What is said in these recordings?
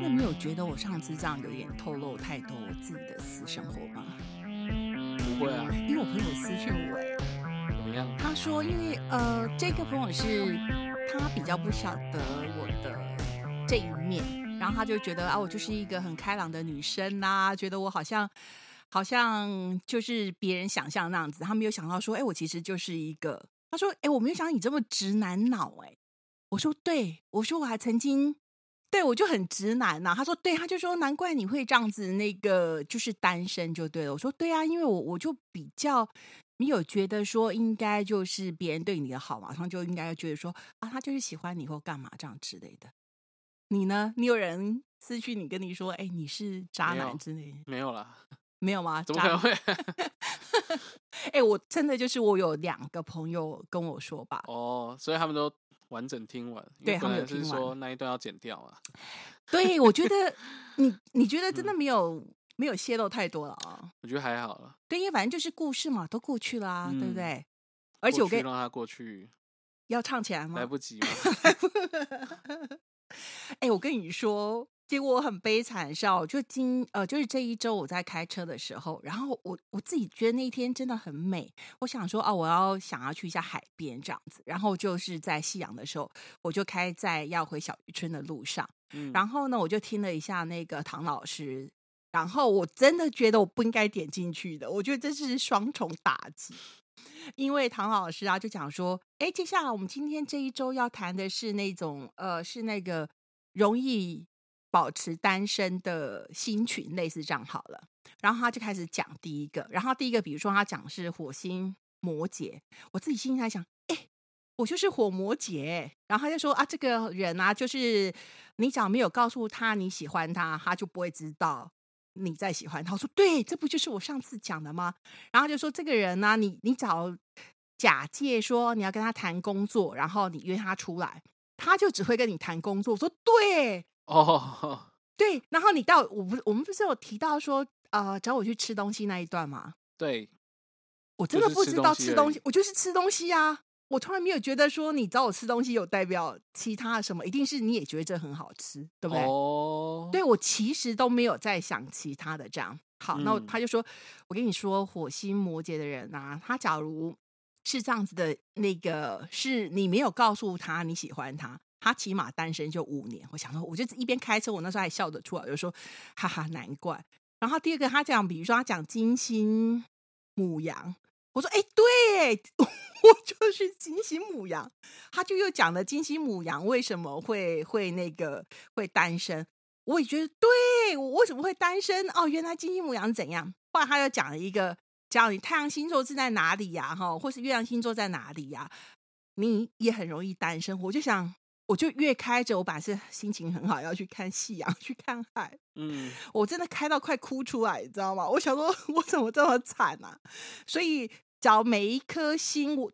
真的没有觉得我上次这样有点透露太多我自己的私生活吗？不会啊，因为我朋友私讯我、哎怎么样？他说，因为呃，这个朋友是他比较不晓得我的这一面，然后他就觉得啊，我就是一个很开朗的女生呐、觉得我好像好像就是别人想象那样子，他没有想到说，哎，我其实就是一个。他说，哎，我没有想到你这么直男脑，哎，我说对，我说我还曾经。对，我就很直男呐、他说对，他就说难怪你会这样子，那个就是单身就对了。我说对啊，因为我我就比较你有觉得说应该就是别人对你的好，马上就应该觉得说啊，他就是喜欢你或干嘛这样之类的。你呢？你有人私讯你跟你说，哎，你是渣男之类的，没有啦，没有吗？怎么渣可能会？哎，我真的就是我有两个朋友跟我说吧，哦，所以他们都完整听完，因对他们听说那一段要剪掉啊。对我觉得 你你觉得真嗯的没有、没有泄露太多了啊？我觉得还好了，对，因为反正就是故事嘛，都过去了啊，对不嗯对？而且我跟让他过去，要唱起来吗？来不及吗。哎、我跟你说，结果我很悲惨的是哦，就今呃，就是这一周我在开车的时候，然后我我自己觉得那一天真的很美，我想说啊，我要想要去一下海边这样子，然后就是在夕阳的时候，我就开在要回小渔村的路上，嗯，然后呢，我就听了一下那个唐老师。然后我真的觉得我不应该点进去的，我觉得这是双重打击。因为唐老师啊，就讲说，哎，接下来我们今天这一周要谈的是那种呃，是那个容易保持单身的新群，类似这样好了。然后他就开始讲第一个，然后第一个，比如说他讲是火星摩羯，我自己心里在想，哎，我就是火摩羯，然后他就说啊，这个人啊，就是你只要没有告诉他你喜欢他，他就不会知道你在喜欢他。我说对，这不就是我上次讲的吗？然后就说这个人呢、你你找假借说你要跟他谈工作，然后你约他出来，他就只会跟你谈工作。我说对哦，对，然后你到我不我们不是有提到说呃找我去吃东西那一段吗？对，我真的不知道吃东西，我就是吃东西啊。我从来没有觉得说你找我吃东西有代表其他的什么，一定是你也觉得这很好吃，对不对？哦，对我其实都没有在想其他的这样。好，那他就说，我跟你说，火星摩羯的人啊，他假如是这样子的，那个是你没有告诉他你喜欢他，他起码单身就五年。我想说，我就一边开车，我那时候还笑得出来，我就说，哈哈，难怪。然后第二个，他讲，比如说他讲金星母羊，我说，哎，对，我就是金星母羊。他就又讲了金星母羊为什么会会那个会单身，我也觉得对我为什么会单身哦，原来金星母羊怎样？后来他又讲了一个，叫你太阳星座是在哪里呀、哈，或是月亮星座在哪里呀、你也很容易单身。我就想，我就越开着，我本来是心情很好，要去看夕阳，去看海，嗯，我真的开到快哭出来，你知道吗？我想说，我怎么这么惨啊？所以，找每一颗星，我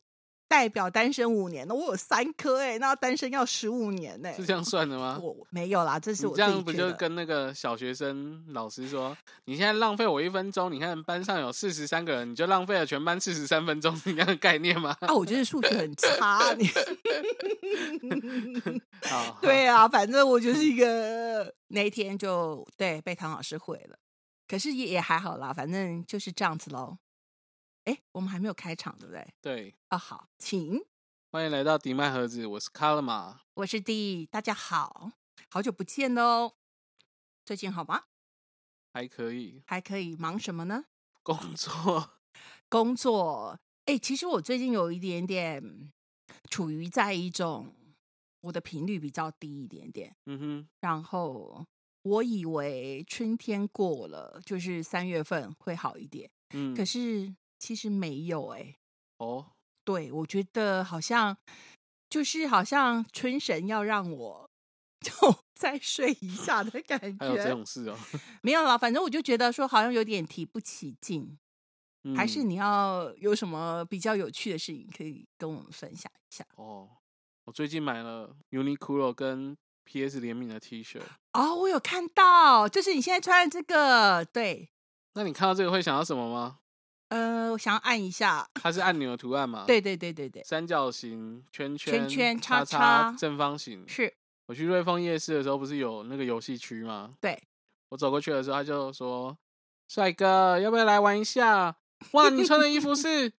代表单身五年，那我有三颗哎、那单身要十五年呢、是这样算的吗？我我没有啦，这是我这样不就。跟那个小学生老师说，你现在浪费我一分钟，你看班上有四十三个人，你就浪费了全班四十三分钟，是一样的概念吗？啊，我觉得数学很差，你 好，对啊，反正我就是一个那一天就对被唐老师毁了，可是也也还好啦，反正就是这样子喽。哎，我们还没有开场，对不对？对，啊，好，请。欢迎来到迪麦盒子，我是卡勒玛。我是 D，大家好，好久不见哦。最近好吗？还可以还可以，忙什么呢？工作，工作。哎，其实我最近有一点点处于在一种我的频率比较低一点点，嗯哼，然后我以为春天过了，就是三月份会好一点，嗯，可是其实没有哎、哦，对，我觉得好像就是好像春神要让我 就再睡一下的感觉。还有这种事哦，没有啦，反正我就觉得说好像有点提不起劲，还是嗯。你要有什么比较有趣的事情可以跟我们分享一下。哦，我最近买了 Uniqlo 跟 PS 联名的 T 恤，哦。我有看到，就是你现在穿的这个，对，那你看到这个会想到什么吗？呃，我想要按一下，它是按钮的图案吗？，对对对对对，三角形、圈圈圈叉叉叉正方形，是我去瑞丰夜市的时候，不是有那个游戏区吗？对，我走过去的时候，他就说：“帅哥，要不要来玩一下？”哇，你穿的衣服 是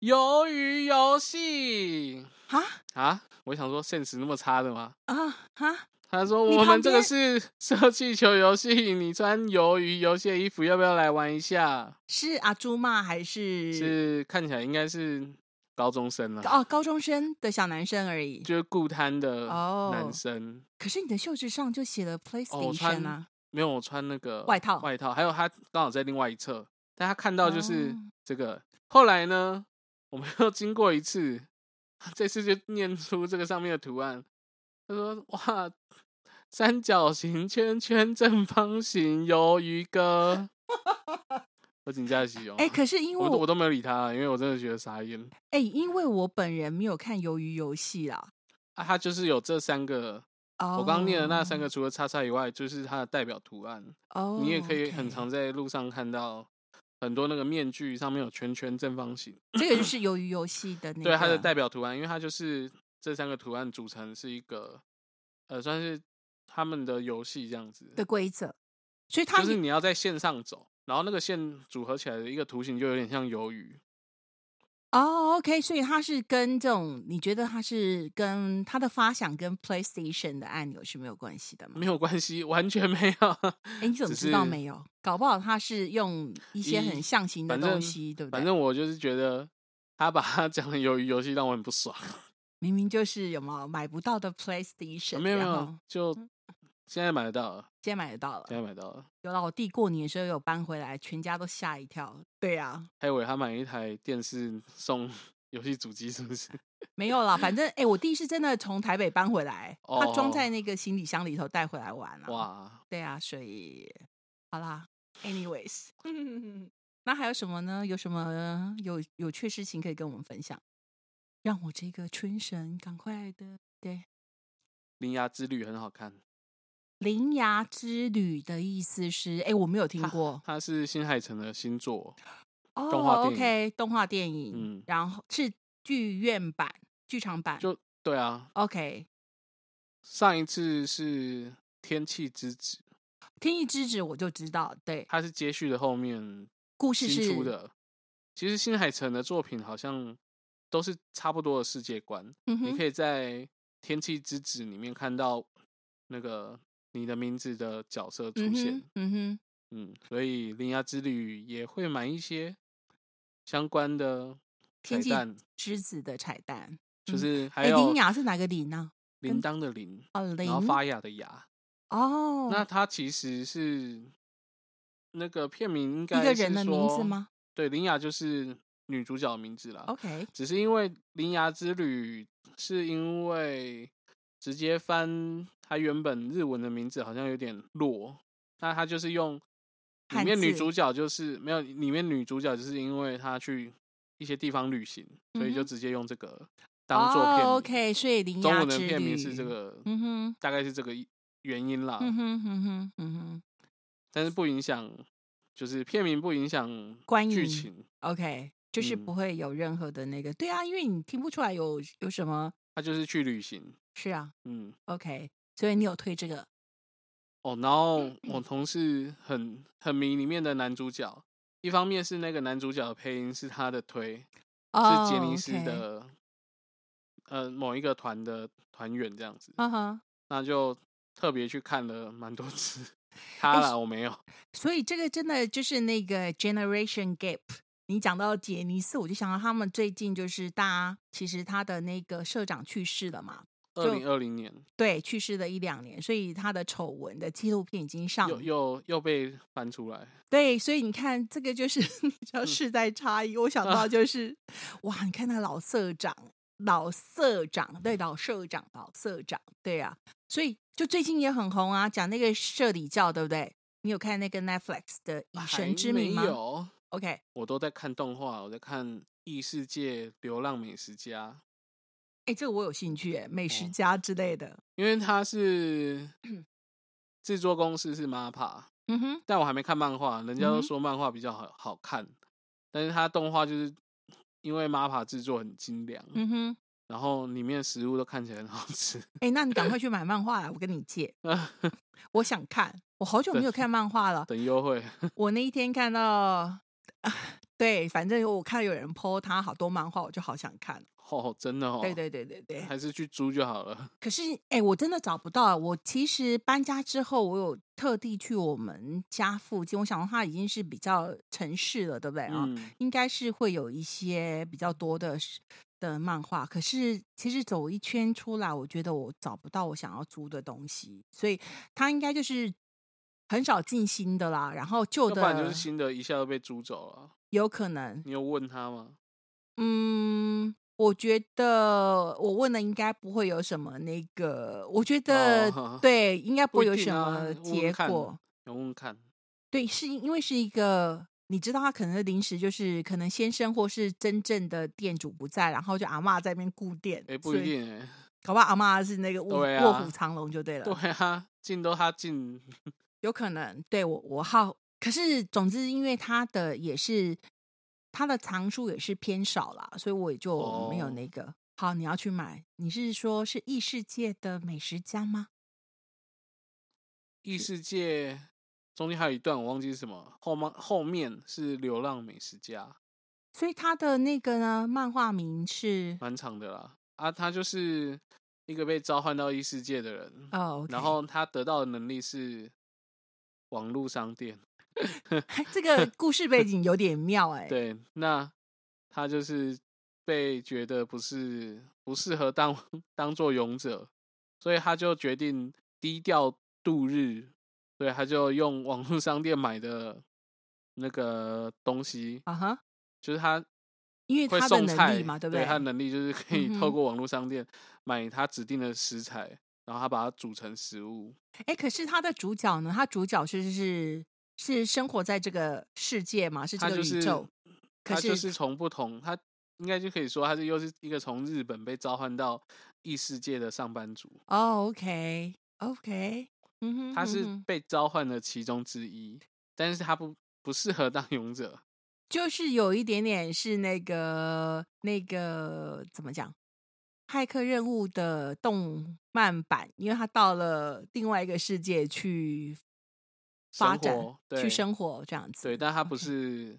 鱿鱼游戏啊啊！我想说，现实那么差的吗？啊哈，他说：“我们这个是 射气球游戏，你穿鱿鱼游戏的衣服，要不要来玩一下是阿朱吗？还？”是是看起来应该是高中生了，哦高中生的小男生而已。就是固摊的哦男生。可是你的袖子上就写了 PlayStation 穿啊，没有，我穿那个外套外套，还有他刚好在另外一侧，但他看到就是哦这个。后来呢，我们 又经过一次，这次就念出这个上面的图案。他说：“哇，三角形、圈圈、正方形、鱿鱼哥。”我请假洗哦。哎、可是因为我我都没有理他，因为我真的觉得傻眼哎、因为我本人没有看鱿鱼游戏啦。啊！他就是有这三个，哦，我刚刚念的那三个，除了叉叉以外，就是它的代表图案。哦，你也可以很常在路上看到很多那个面具上面有圈圈、正方形，这个就是鱿鱼游戏的 那个，对它的代表图案，因为它就是这三个图案组成是一个，呃，算是他们的游戏这样子。的规则，所以它就是你要在线上走，然后那个线组合起来的一个图形就有点像鱿鱼。哦，OK，所以它是跟这种，你觉得它是跟它的发想跟 PlayStation 的按钮是没有关系的吗？没有关系，完全没有。哎，你怎么知道是没有？搞不好它是用一些很象形的东西，对不对？反正我就是觉得他把它讲的鱿鱼游戏让我很不爽。明明就是有没有买不到的 PlayStation，没有没有，就现在买得到了，现在买得到了现。在买到了。有了，我弟过年的时候有搬回来，全家都吓一跳。对呀、还以为他买一台电视送游戏主机，是不是？没有啦，反正哎、我弟是真的从台北搬回来，他装哦在那个行李箱里头带回来玩了。哇，对啊，所以好啦，anyways，那还有什么呢？有什么有有趣事情可以跟我们分享？让我这个春神赶快的，对，铃芽之旅很好看，铃芽之旅的意思是，哎，我没有听它过它是新海诚的新作，哦。OK，动画电影，嗯然后是剧院版、剧场版，就对啊。OK。上一次是《天气之子》，天意之子我就知道，对，它是接续的后面故事是出的。其实新海诚的作品好像都是差不多的世界观，嗯，你可以在《天气之子》里面看到那个你的名字的角色出嗯现。哼，嗯哼，嗯，所以《铃芽之旅》也会买一些相关的彩蛋，之子的彩蛋，就嗯是还哎，有铃芽是哪个铃呢？铃铛的铃，哦，铃然后发芽的芽。哦，那它其实是那个片名应该是个人的名字说？吗对，铃芽就是女主角的名字啦。？OK，只是因为《铃芽之旅》是因为直接翻它原本日文的名字好像有点弱，那它就是用里面女主角就是没有里面女主角就是因为她去一些地方旅行，所以就直接用这个当做片名。哦 OK，所以铃中芽之文的片名是这，个，嗯哼，大概是这个原因啦。嗯哼，嗯哼，嗯哼但是不影响，就是片名不影响剧情，，OK，就是嗯不会有任何的那个，对啊，因为你听不出来有有什么，他就是去旅行。是啊嗯，，OK，所以你有推这个，哦，然后我同事很很迷里面的男主角，一方面是那个男主角的配音是他的推，哦是杰尼斯的呃某一个团的团员这样子，嗯哼，那就特别去看了蛮多次。他哎啦，我没有。所以这个真的就是那个 generation gap。你讲到杰尼斯，我就想到他们最近就是大家其实他的那个社长去世了嘛，二零二零年。对，去世了一两年，所以他的丑闻的纪录片已经上又又又被翻出来，对，所以你看，这个就是 你知道嗯。世代差异。我想到 就是，哇，你看那老社长，老社长，对，老社长，老社长，对啊，所以就最近也很红啊，讲那个社里教，对不对？你有看那个 Netflix 的《以神之名》吗？没有，？OK，我都在看动画，我在看《异世界流浪美食家》。哎，这个我有兴趣，哎，美食哦家之类的。因为它是 制作公司是 MAPA，嗯哼，但我还没看漫画，人家都说漫画比较好好看，但是它动画就是因为 MAPA 制作很精良，嗯哼，然后里面食物都看起来很好吃。哎，那你赶快 去买漫画来，我跟你借。我想看，我好久没有看漫画了。等优惠。我那一天看到，对，反正我看有人 po 他好多漫画，我就好想看。哦，真的哦。对对对对对。还是去租就好了。可是，哎，我真的找不到。我其实搬家之后，我有特地去我们家附近，我想它已经是比较城市了，对不对啊？应该是会有一些比较多的。的漫画，可是其实走一圈出来，我觉得我找不到我想要租的东西，所以他应该就是很少进新的啦。然后旧的，不然就是新的一下都被租走了，有可能。你有问他吗？嗯，我觉得我问了应该不会有什么那个，我觉得 对，应该不会有什么结果。问问看，对，是因为是一个。你知道他可能临时就是可能先生或是真正的店主不在，然后就阿妈在那边顾店。哎，不一定哎，搞不好阿妈是那个卧卧虎藏龙就对了。对啊，进都他进，有可能。对我我好，可是总之因为他的也是他的藏书也是偏少啦，所以我也就没有那个。好，你要去买，你是说是异世界的美食家吗？异世界。中间还有一段我忘记是什么，后面后面是流浪美食家，所以他的那个呢，漫画名是蛮长的啦。啊，他就是一个被召唤到异世界的人哦，然后他得到的能力是网络商店。这个故事背景有点妙哎。对，那他就是被觉得不是不适合当 当做勇者，所以他就决定低调度日。对，他就用网络商店买的那个东西啊哈，就是他，因为他的能力嘛，对不对？他的能力就是可以透过网络商店买他指定的食材，然后他把它煮成食物。哎，可是他的主角呢？他主角是是是生活在这个世界嘛？是这个宇宙？他就是从不同，他应该就可以说，他是又是一个从日本被召唤到异世界的上班族。哦，OK，OK。嗯哼，他是被召唤的其中之一，但是他不不适合当勇者，就是有一点点是那个那个怎么讲，骇客任务的动漫版，因为他到了另外一个世界去发展、去生活这样子。对，但他不是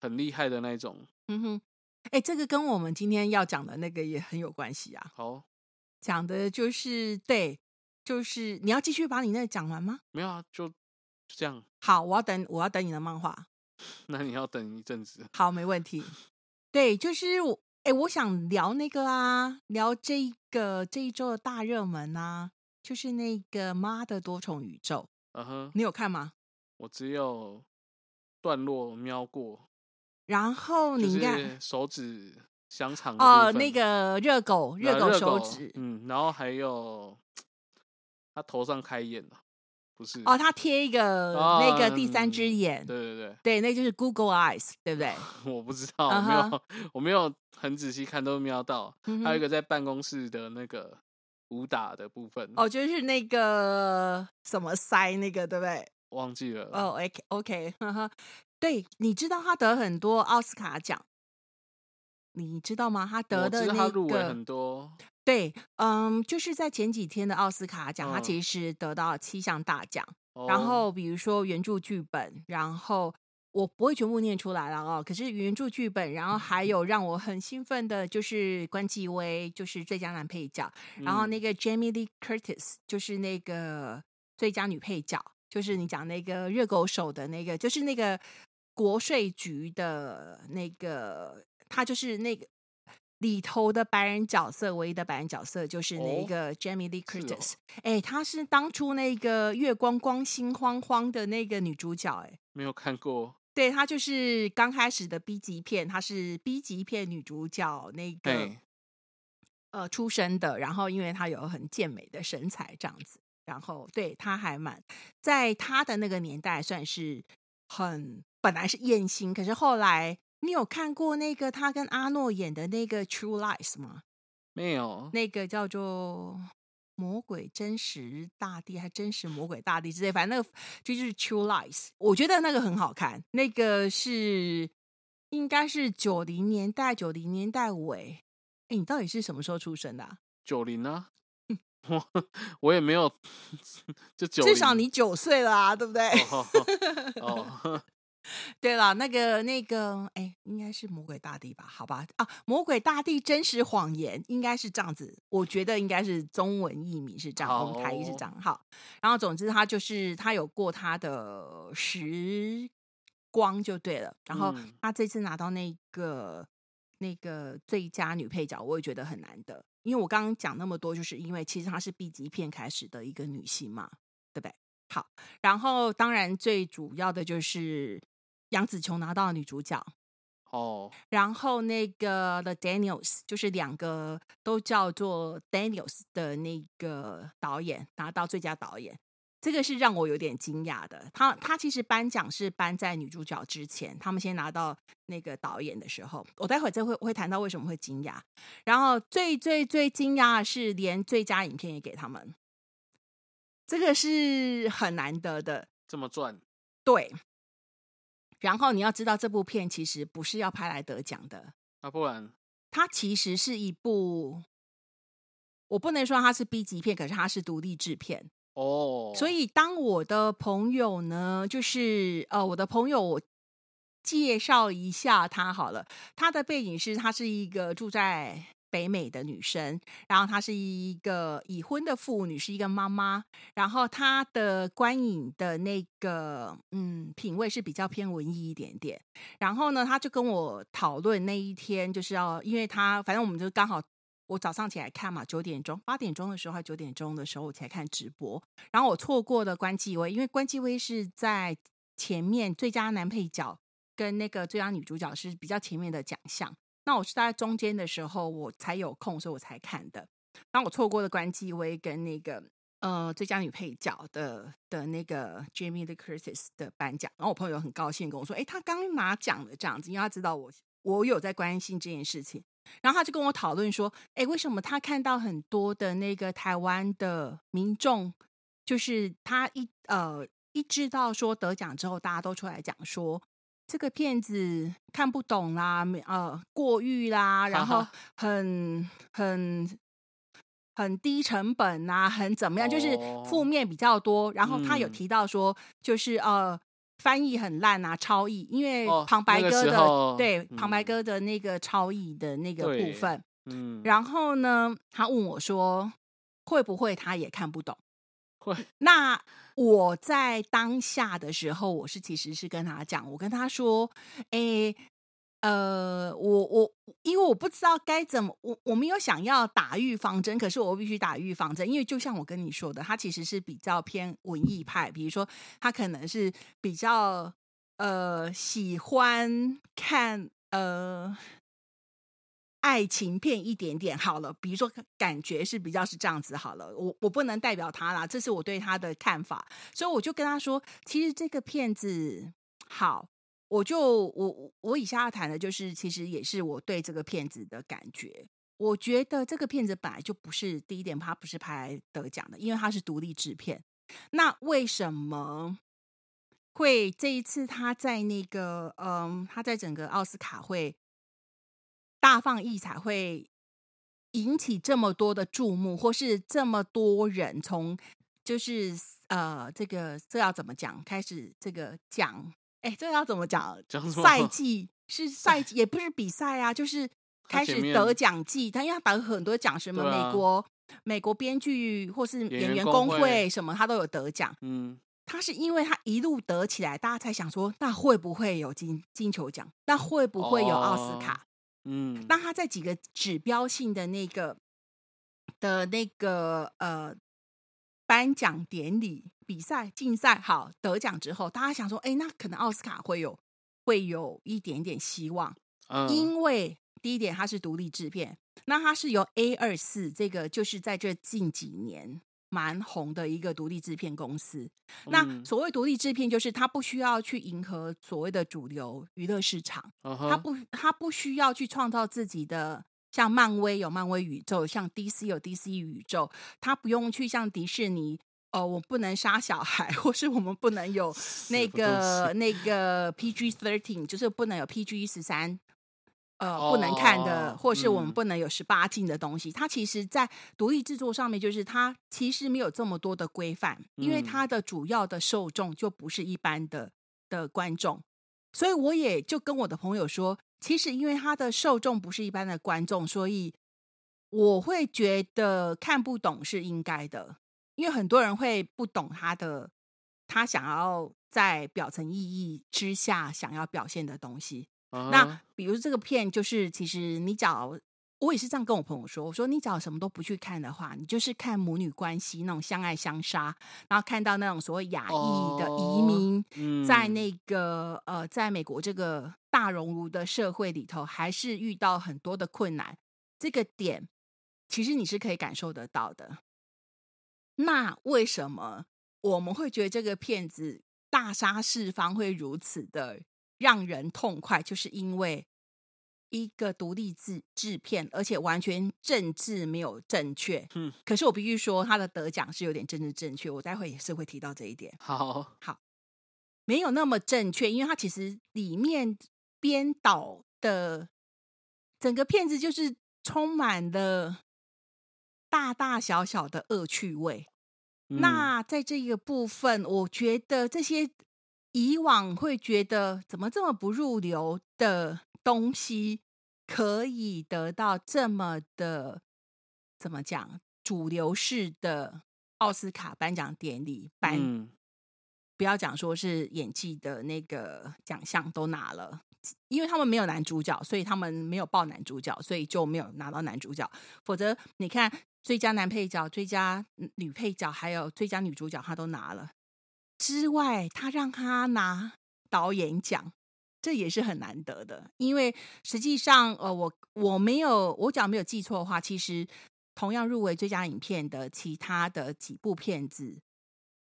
很厉害的那种。嗯哼，哎，这个跟我们今天要讲的那个也很有关系啊。好，讲的就是对。就是你要继续把你那讲完吗？没有啊，就这样。好，我要等，我要等你的漫画。那你要等一阵子。好，没问题。对，就是我，哎，我想聊那个啊，聊这个这一周的大热门啊，就是那个《妈的多重宇宙》。嗯哼，你有看吗？我只有段落瞄过。然后你看手指香肠哦，那个热狗，热狗手指。嗯，然后还有。他头上开眼了，不是？哦，他贴一个那个第三只眼，对对对，对，那就是 Google Eyes，对不对？我不知道，我没有，我没有很仔细看，都瞄到。还有一个在办公室的那个武打的部分，哦，就是那个什么塞那个，对不对？忘记了。哦，OK，OK，对，你知道他得很多奥斯卡奖，你知道吗？他得的那个很多。对，嗯，就是在前几天的奥斯卡奖，他其实得到七项大奖。然后比如说原著剧本，然后我不会全部念出来了哦。可是原著剧本，然后还有让我很兴奋的，就是关继威，就是最佳男配角。然后那个 Jamie Lee Curtis，就是那个最佳女配角，就是你讲那个热狗手的那个，就是那个国税局的那个，他就是那个。里头的白人角色，唯一的白人角色就是那个 Jamie Lee Curtis。哎，她是当初那个月光光心慌慌的那个女主角。哎，没有看过。对，她就是刚开始的 B 级片，她是 B 级片女主角那个呃出身的。然后，因为她有很健美的身材，这样子。然后，对她还蛮在她的那个年代算是很本来是艳星，可是后来。你有看过那个他跟阿诺演的那个《True Lies》吗？没有，那个叫做《魔鬼真实大地》还《真实魔鬼大地》之类，反正那个就是《True Lies》。我觉得那个很好看，那个是应该是九零年代九零年代尾哎，你到底是什么时候出生的啊？九零啊，我我也没有，就九，至少你九岁了啊，对不对？哦，哦 对了，那个那个，哎，应该是魔鬼大帝吧？好吧，啊，魔鬼大帝真实谎言应该是这样子，我觉得应该是中文译名是这样，我们台译是这样。好，然后总之他就是他有过他的时光就对了，然后嗯他这次拿到那个那个最佳女配角，我也觉得很难得，因为我刚刚讲那么多，就是因为其实她是 B 级片开始的一个女性嘛，对不对？好，然后当然最主要的就是杨紫琼拿到女主角，哦，然后那个 The Daniels 就是两个都叫做 Daniels 的那个导演拿到最佳导演，这个是让我有点惊讶的。他他其实颁奖是颁在女主角之前，他们先拿到那个导演的时候，我待会儿再会会谈到为什么会惊讶。然后最最最惊讶的是连最佳影片也给他们，这个是很难得的。这么赚，对，然后你要知道，这部片其实不是要拍来得奖的，那、不然它其实是一部，我不能说它是 B 级片，可是它是独立制片。哦，所以当我的朋友呢，就是呃，我的朋友，我介绍一下他好了。他的背景是，他是一个住在北美的女生，然后她是一个已婚的妇女，是一个妈妈。然后她的观影的那个嗯品味是比较偏文艺一点点。然后呢，她就跟我讨论那一天就是要，因为她反正我们就刚好。我早上起来看嘛，九点钟、八点钟的时候，还九点钟的时候我才看直播。然后我错过了关继威，因为关继威是在前面最佳男配角跟那个最佳女主角是比较前面的奖项。那我是在中间的时候我才有空，所以我才看的。然后我错过了关继威跟那个呃最佳女配角的的那个 Jamie Lee Curtis 的颁奖。然后我朋友很高兴跟我说：“哎，他刚拿奖了这样子，因为他知道我我有在关心这件事情。”然后他就跟我讨论说：“哎，为什么他看到很多的那个台湾的民众，就是他一呃一知道说得奖之后，大家都出来讲说这个片子看不懂啦，没呃过誉啦，然后很很很低成本啊，很怎么样，就是负哦面比较多。然后他有嗯提到说，就是呃。”翻译很烂啊，超译，因为哦旁白哥的、对旁白嗯哥的那个超译的那个部分，嗯，然后呢，他问我说：“会不会他也看不懂会？”那我在当下的时候，我是其实是跟他讲，我跟他说：“诶，呃，我我因为我不知道该怎么，我我没有想要打预防针，可是我必须打预防针，因为就像我跟你说的，他其实是比较偏文艺派，比如说他可能是比较呃喜欢看呃。”爱情片一点点好了，比如说感觉是比较是这样子好了，我我不能代表他啦，这是我对他的看法，所以我就跟他说，其实这个片子好，我就我我以下要谈的就是，其实也是我对这个片子的感觉。我觉得这个片子本来就不是第一点，它不是拍来得奖的，因为它是独立制片。那为什么会这一次他在那个嗯，他在整个奥斯卡会大放异彩，会引起这么多的注目，或是这么多人从就是呃，这个这要怎么讲？开始这个讲，哎，这要怎么讲？讲赛季是 赛季，也不是比赛啊，就是开始得奖季。他因为他得很多奖，什么美国、美国编剧或是演演员工会员工会什么，他都有得奖。嗯，他是因为他一路得起来，大家才想说，那会不会有金金球奖？那会不会有奥斯卡？嗯，那他在几个指标性的那个的那个呃颁奖典礼、比赛、竞赛好得奖之后，大家想说，哎，那可能奥斯卡会有会有一点点希望，嗯因为第一点它是独立制片，那它是由 A 二四这个就是在这近几年。蛮红的一个独立制片公司。那嗯所谓独立制片，就是它不需要去迎合所谓的主流娱乐市场，他不他不需要去创造自己的，像漫威有漫威宇宙，像 DC 有 DC 宇宙，他不用去像迪士尼。哦，我不能杀小孩，或是我们不能有那个那个 PG thirteen，就是不能有 PG 十三呃不能看的，哦或是我们嗯不能有十八禁的东西。它其实，在独立制作上面，就是它其实没有这么多的规范，因为嗯它的主要的受众就不是一般的的观众，所以我也就跟我的朋友说，其实因为它的受众不是一般的观众，所以我会觉得看不懂是应该的，因为很多人会不懂他的他想要在表层意义之下想要表现的东西。那啊比如这个片，就是其实你找我也是这样跟我朋友说，我说你找什么都不去看的话，你就是看母女关系那种相爱相杀，然后看到那种所谓亚裔的移民。在嗯那个呃，在美国这个大熔炉的社会里头，还是遇到很多的困难。这个点其实你是可以感受得到的。那为什么我们会觉得这个片子大杀四方会如此的让人痛快？就是因为一个独立制制片，而且完全政治没有正确。嗯可是我必须说，他的得奖是有点政治正确，我待会也是会提到这一点。好好没有那么正确，因为它其实里面编导的整个片子就是充满了大大小小的恶趣味。嗯那在这个部分，我觉得这些以往会觉得怎么这么不入流的东西，可以得到这么的怎么讲主流式的奥斯卡颁奖典礼颁嗯不要讲说是演技的那个奖项都拿了，因为他们没有男主角，所以他们没有报男主角，所以就没有拿到男主角。否则你看最佳男配角、最佳女配角还有最佳女主角，他都拿了。之外，他让他拿导演奖，这也是很难得的。因为实际上，呃，我我没有我讲没有记错的话，其实同样入围最佳影片的其他的几部片子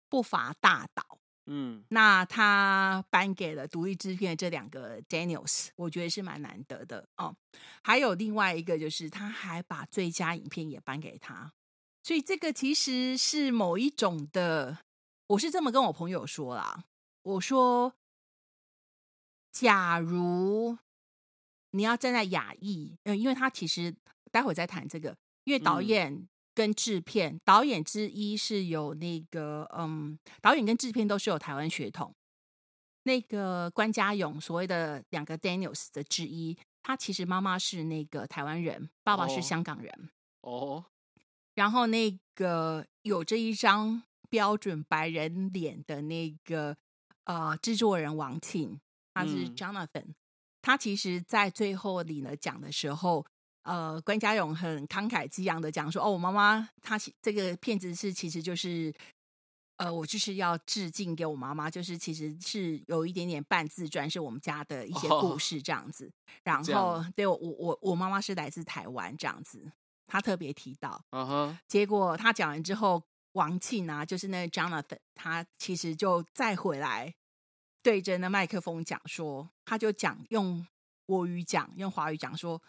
不乏大导。嗯那他颁给了独立制片的这两个 Daniels，我觉得是蛮难得的哦。还有另外一个就是，他还把最佳影片也颁给他，所以这个其实是某一种的，我是这么跟我朋友说啦，我说，假如你要站在亚裔，呃，因为他其实待会再谈这个，因为导嗯演跟制片，导演之一是有那个，嗯，导演跟制片都是有台湾血统。那个关家勇所谓的两个 Daniels 的之一，他其实妈妈是那个台湾人，爸爸是哦香港人。哦然后那个有这一张标准白人脸的那个呃制作人王庆，他是嗯 Jonathan，、他其实在最后领了奖的时候，呃，关家勇很慷慨激昂的讲说：“哦，我妈妈她其这个片子是其实就是。”呃，我就是要致敬给我妈妈，就是其实是有一点点半自传，是我们家的一些故哦事这样子。然后，对我我我我妈妈是来自台湾这样子，他特别提到。啊哈结果他讲完之后，王庆啊，就是那个 Jonathan，他其实就再回来对着那麦克风讲说，他就讲用国语讲，用华语讲说，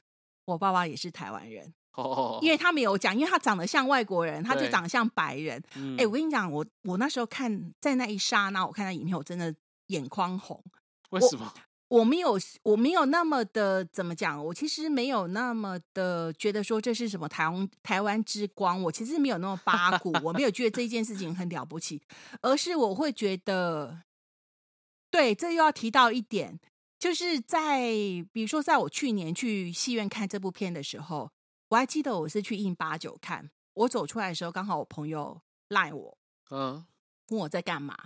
我爸爸也是台湾人，哦，因为他没有讲，因为他长得像外国人，他就长得像白人。嗯哎、我跟你讲，我我那时候看在那一刹那，我看到影片，我真的眼眶红。为什么？我没有，我没有那么的怎么讲？我其实没有那么的觉得说这是什么台湾台湾之光，我其实没有那么八 股，我没有觉得这件事情很了不起，而是我会觉得，对，这又要提到一点，就是在比如说，在我去年去戏院看这部片的时候，我还记得我是去印八九看，我走出来的时候，刚好我朋友赖我，嗯问我在干嘛，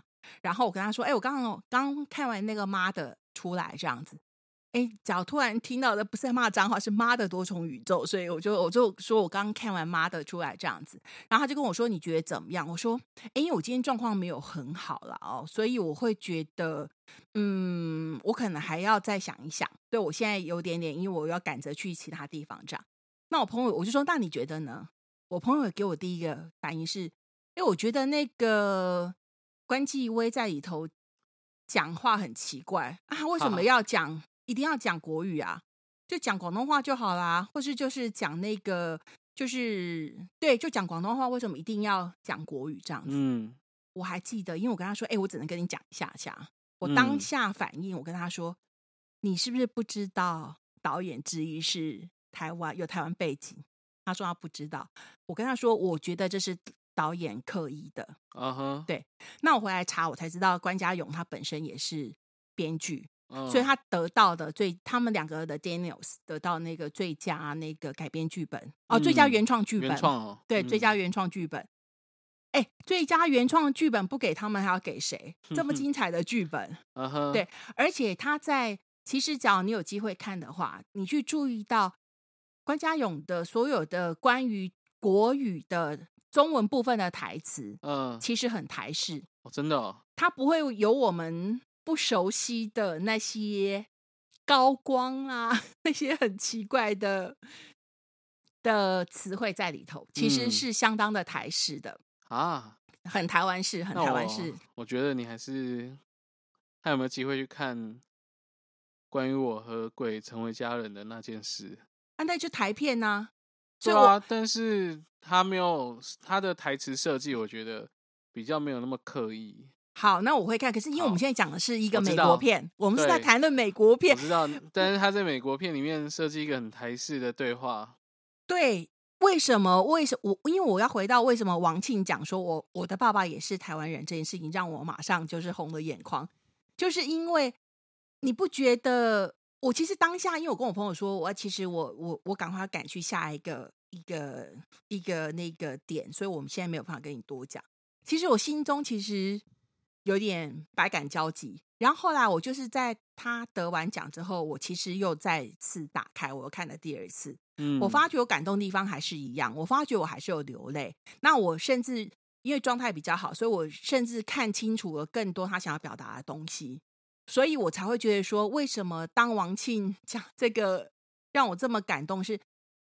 然后我跟他说：“哎、我刚刚刚看完那个妈的出来这样子。”哎，只要突然听到的不是骂脏话，是妈的多重宇宙，所以我就我就说我刚看完妈的出来这样子，然后他就跟我说你觉得怎么样？我说，哎，因为我今天状况没有很好了哦，所以我会觉得，嗯，我可能还要再想一想。对我现在有点点，因为我要赶着去其他地方这样。那我朋友我就说，那你觉得呢？我朋友给我第一个反应是，哎我觉得那个关继威在里头讲话很奇怪啊，为什么要讲一定要讲国语啊？就讲广东话就好啦，或是就是讲那个就是对，就讲广东话，为什么一定要讲国语这样子？嗯我还记得，因为我跟他说，哎、我只能跟你讲一下下。我当嗯下反应，我跟他说，你是不是不知道导演之一是台湾有台湾背景，他说他不知道。我跟他说，我觉得这是导演刻意的。嗯哼，对那我回来查，我才知道关家勇他本身也是编剧，嗯所以他得到的最他们两个的 Daniels 得到那个最佳那个改编剧本哦，最佳嗯原创剧本，原创哦，对，最佳嗯原创剧本。哎，最佳原创剧本不给他们，还要给谁？这么精彩的剧本，对而且他在其实，只要你有机会看的话，你去注意到关家勇的所有的关于国语的中文部分的台词，嗯，其实很台式，哦真的哦，它不会有我们不熟悉的那些高光啊，那些很奇怪的的词汇在里头，其实嗯是相当的台式的，啊，很台湾式，很台湾式。我觉得你还是看有没有机会去看关于我和鬼成为家人的那件事。啊，那就台片呐、所以我、对啊，但是他没有他的台词设计，我觉得比较没有那么刻意。好，那我会看。可是因为我们现在讲的是一个美国片，我们是在谈论美国片我片，知道，但是他在美国片里面设计一个很台式的对话，对，为什么？为什我？因为我要回到为什么王庆讲说我我的爸爸也是台湾人这件事情，让我马上就是红了眼眶，就是因为你不觉得？我其实当下，因为我跟我朋友说，我其实我我我赶快要赶去下一个一个一个那个点，所以我们现在没有办法跟你多讲。其实我心中其实有点百感交集。然后后来我就是在他得完奖之后，我其实又再次打开，我又看了第二次。嗯，我发觉我感动的地方还是一样，我发觉我还是有流泪。那我甚至因为状态比较好，所以我甚至看清楚了更多他想要表达的东西，所以我才会觉得说，为什么当王庆讲这个让我这么感动是？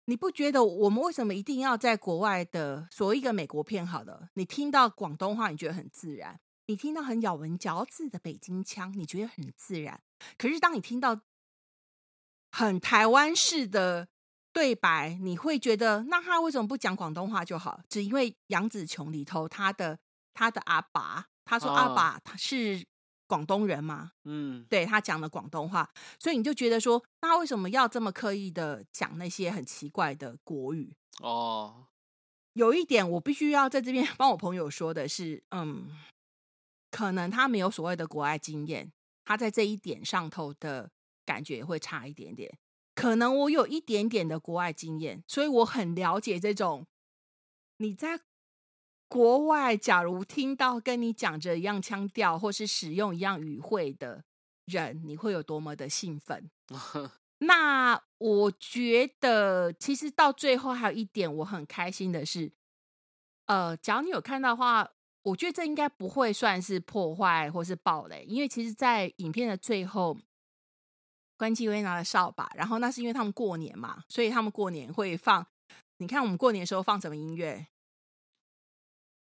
你不觉得我们为什么一定要在国外的所谓一个美国片好了？你听到广东话，你觉得很自然；你听到很咬文嚼字的北京腔，你觉得很自然。可是当你听到很台湾式的对白，你会觉得那他为什么不讲广东话就好？只因为杨紫琼里头他的他的阿爸，他说阿哦爸他是广东人嘛，嗯，对他讲的广东话，所以你就觉得说，那他为什么要这么刻意的讲那些很奇怪的国语？哦，有一点我必须要在这边 帮我朋友说的是，嗯，可能他没有所谓的国外经验，他在这一点上头的感觉也会差一点点。可能我有一点点的国外经验，所以我很了解这种你在国外，假如听到跟你讲着一样腔调，或是使用一样语汇的人，你会有多么的兴奋。那我觉得，其实到最后还有一点我很开心的是，呃，假如你有看到的话，我觉得这应该不会算是破坏或是暴雷，因为其实，在影片的最后，关继威拿了扫把，然后那是因为他们过年嘛，所以他们过年会放。你看我们过年的时候放什么音乐？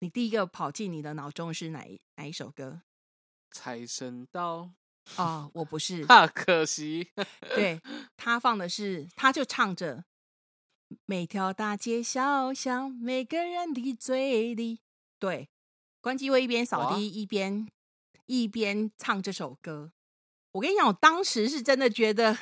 你第一个跑进你的脑中是哪一哪一首歌？财神到，哦，我不是，啊，可惜，对他放的是，他就唱着每条大街小巷，每个人的嘴里。对，关继威一边扫地一边一边唱这首歌。我跟你讲，我当时是真的觉得，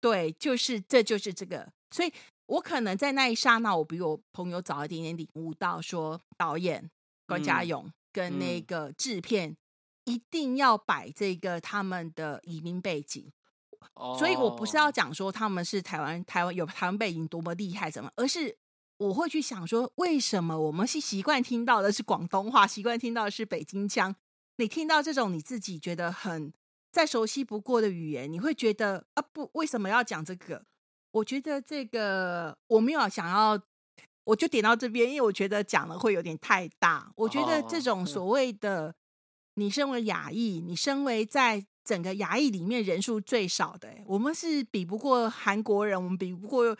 对，就是这就是这个，所以我可能在那一刹那，我比我朋友早一点点领悟到，说导演关家嗯勇跟那嗯个制片一定要摆这个他们的移民背景。所以我不是要哦讲说他们是台湾台湾有台湾背景多么厉害怎么，而是我会去想说，为什么我们是习惯听到的是广东话，习惯听到的是北京腔，你听到这种你自己觉得很再熟悉不过的语言，你会觉得啊不，为什么要讲这个？我觉得这个我没有想要，我就点到这边，因为我觉得讲了会有点太大。我觉得这种所谓的，你身为亚裔，你身为在整个亚裔里面人数最少的、欸我们是比不过韩国人，我们比不过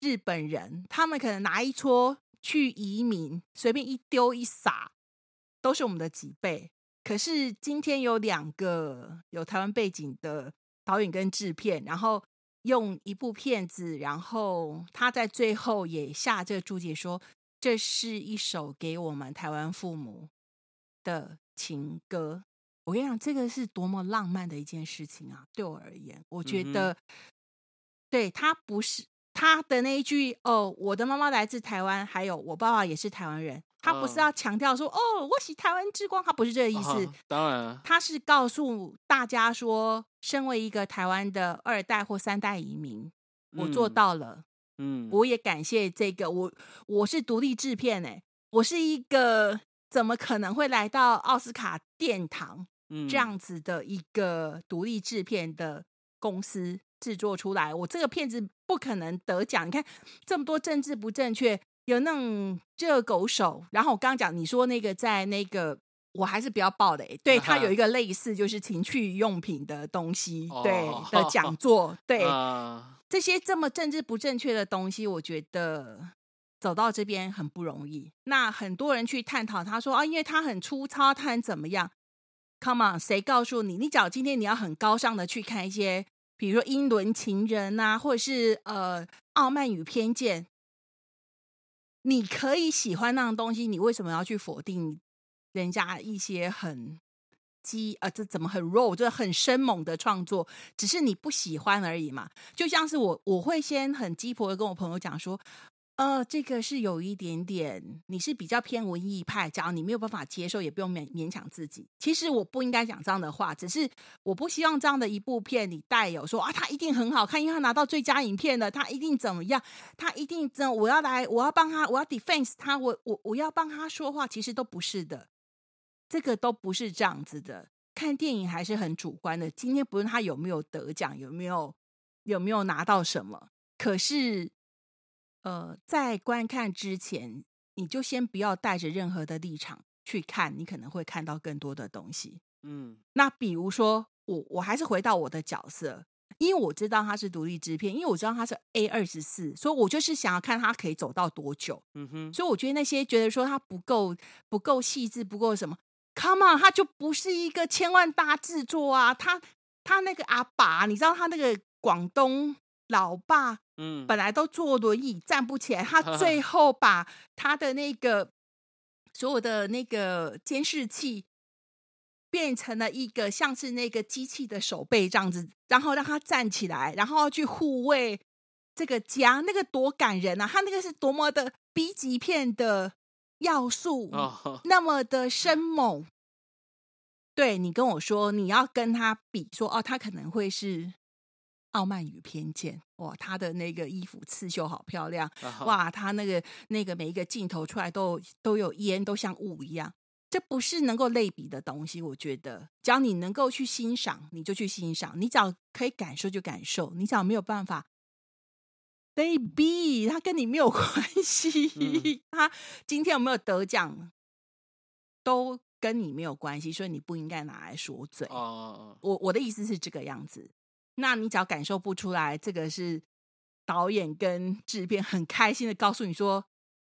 日本人，他们可能拿一撮去移民，随便一丢一撒，都是我们的几倍。可是今天有两个有台湾背景的导演跟制片，然后用一部片子，然后他在最后也下这个注解说，这是一首给我们台湾父母的情歌。我跟你讲，这个是多么浪漫的一件事情啊！对我而言，我觉得对他不是他的那一句哦，我的妈妈来自台湾，还有我爸爸也是台湾人。他不是嗯要强调说哦，我喜台湾之光，他不是这个意思。啊当然，他是告诉大家说，身为一个台湾的二代或三代移民，我做嗯，到了。嗯，我也感谢这个我，我是独立制片诶、我是一个怎么可能会来到奥斯卡殿堂嗯这样子的一个独立制片的公司制作出来？我这个片子不可能得奖。你看这么多政治不正确，有那种热狗手，然后我刚刚讲你说那个在那个。我还是不要报的、欸，对他有一个类似就是情趣用品的东西，对哦的讲座，对，啊，这些这么政治不正确的东西，我觉得走到这边很不容易。那很多人去探讨，他说啊，因为他很粗糙，他很怎么样？Come on，谁告诉你？你只要今天你要很高尚的去看一些，比如说《英伦情人》呐，或者是呃《傲慢与偏见》，你可以喜欢那样东西，你为什么要去否定人家一些很？激呃，这怎么很 raw，就是很生猛的创作，只是你不喜欢而已嘛。就像是我，我会先很鸡婆的跟我朋友讲说，呃，这个是有一点点，你是比较偏文艺派，假如你没有办法接受，也不用勉勉强自己。其实我不应该讲这样的话，只是我不希望这样的一部片你带有说啊，他一定很好看，因为他拿到最佳影片了，他一定怎么样，他一定真，我要来，我要帮他，我要 defense 他，我我我要帮他说话，其实都不是的。这个都不是这样子的。看电影还是很主观的。今天不论他有没有得奖，有没有有没有拿到什么，可是呃，在观看之前，你就先不要带着任何的立场去看，你可能会看到更多的东西。嗯那比如说，我我还是回到我的角色，因为我知道他是独立制片，因为我知道他是 A 二十四，所以我就是想要看他可以走到多久。嗯哼，所以我觉得那些觉得说他不够不够细致，不够什么，Come on，他就不是一个千万大制作啊！他他那个阿爸，你知道他那个广东老爸嗯，本来都坐轮椅站不起来，他最 后把他的那个所有的那个监视器变成了一个像是那个机器的手背这样子，然后让他站起来，然后去护卫这个家，那个多感人啊！他那个是多么的 B 级片的要素，哦，那么的生猛。对你跟我说，你要跟他比说，哦，他可能会是《傲慢与偏见》哇，他的那个衣服刺绣好漂亮，啊，哇，他那个那个每一个镜头出来都都有烟，都像雾一样。这不是能够类比的东西，我觉得，只要你能够去欣赏，你就去欣赏；你只要可以感受就感受，你只要没有办法，baby，他跟你没有关系，嗯他今天有没有得奖，都跟你没有关系，所以你不应该拿来说嘴。哦，我我的意思是这个样子。那你只要感受不出来，这个是导演跟制片很开心的告诉你说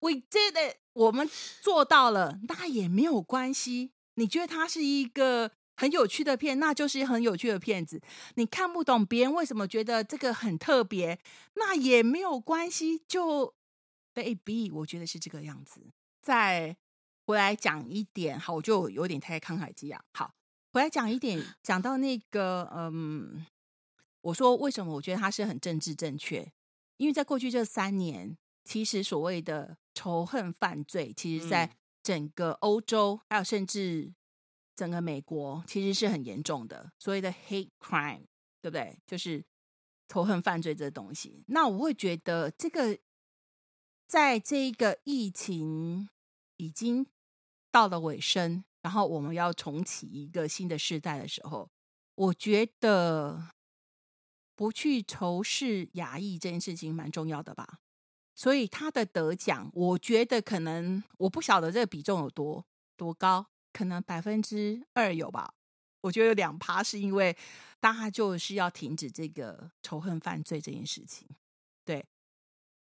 ，We did it，我们做到了，那也没有关系。你觉得他是一个很有趣的片，那就是很有趣的片子。你看不懂别人为什么觉得这个很特别，那也没有关系。就 baby，我觉得是这个样子。再回来讲一点，好，我就有点太慷慨激昂。好，回来讲一点，讲到那个，嗯，我说为什么我觉得它是很政治正确？因为在过去这三年，其实所谓的仇恨犯罪，其实在嗯整个欧洲，还有甚至整个美国，其实是很严重的。所谓的 hate crime，对不对？就是仇恨犯罪这东西。那我会觉得这个，在这个疫情已经到了尾声，然后我们要重启一个新的时代的时候，我觉得不去仇视亚裔这件事情蛮重要的吧。所以他的得奖，我觉得可能我不晓得这个比重有多多高，可能百分之二有吧。我觉得有两趴是因为大家就是要停止这个仇恨犯罪这件事情。对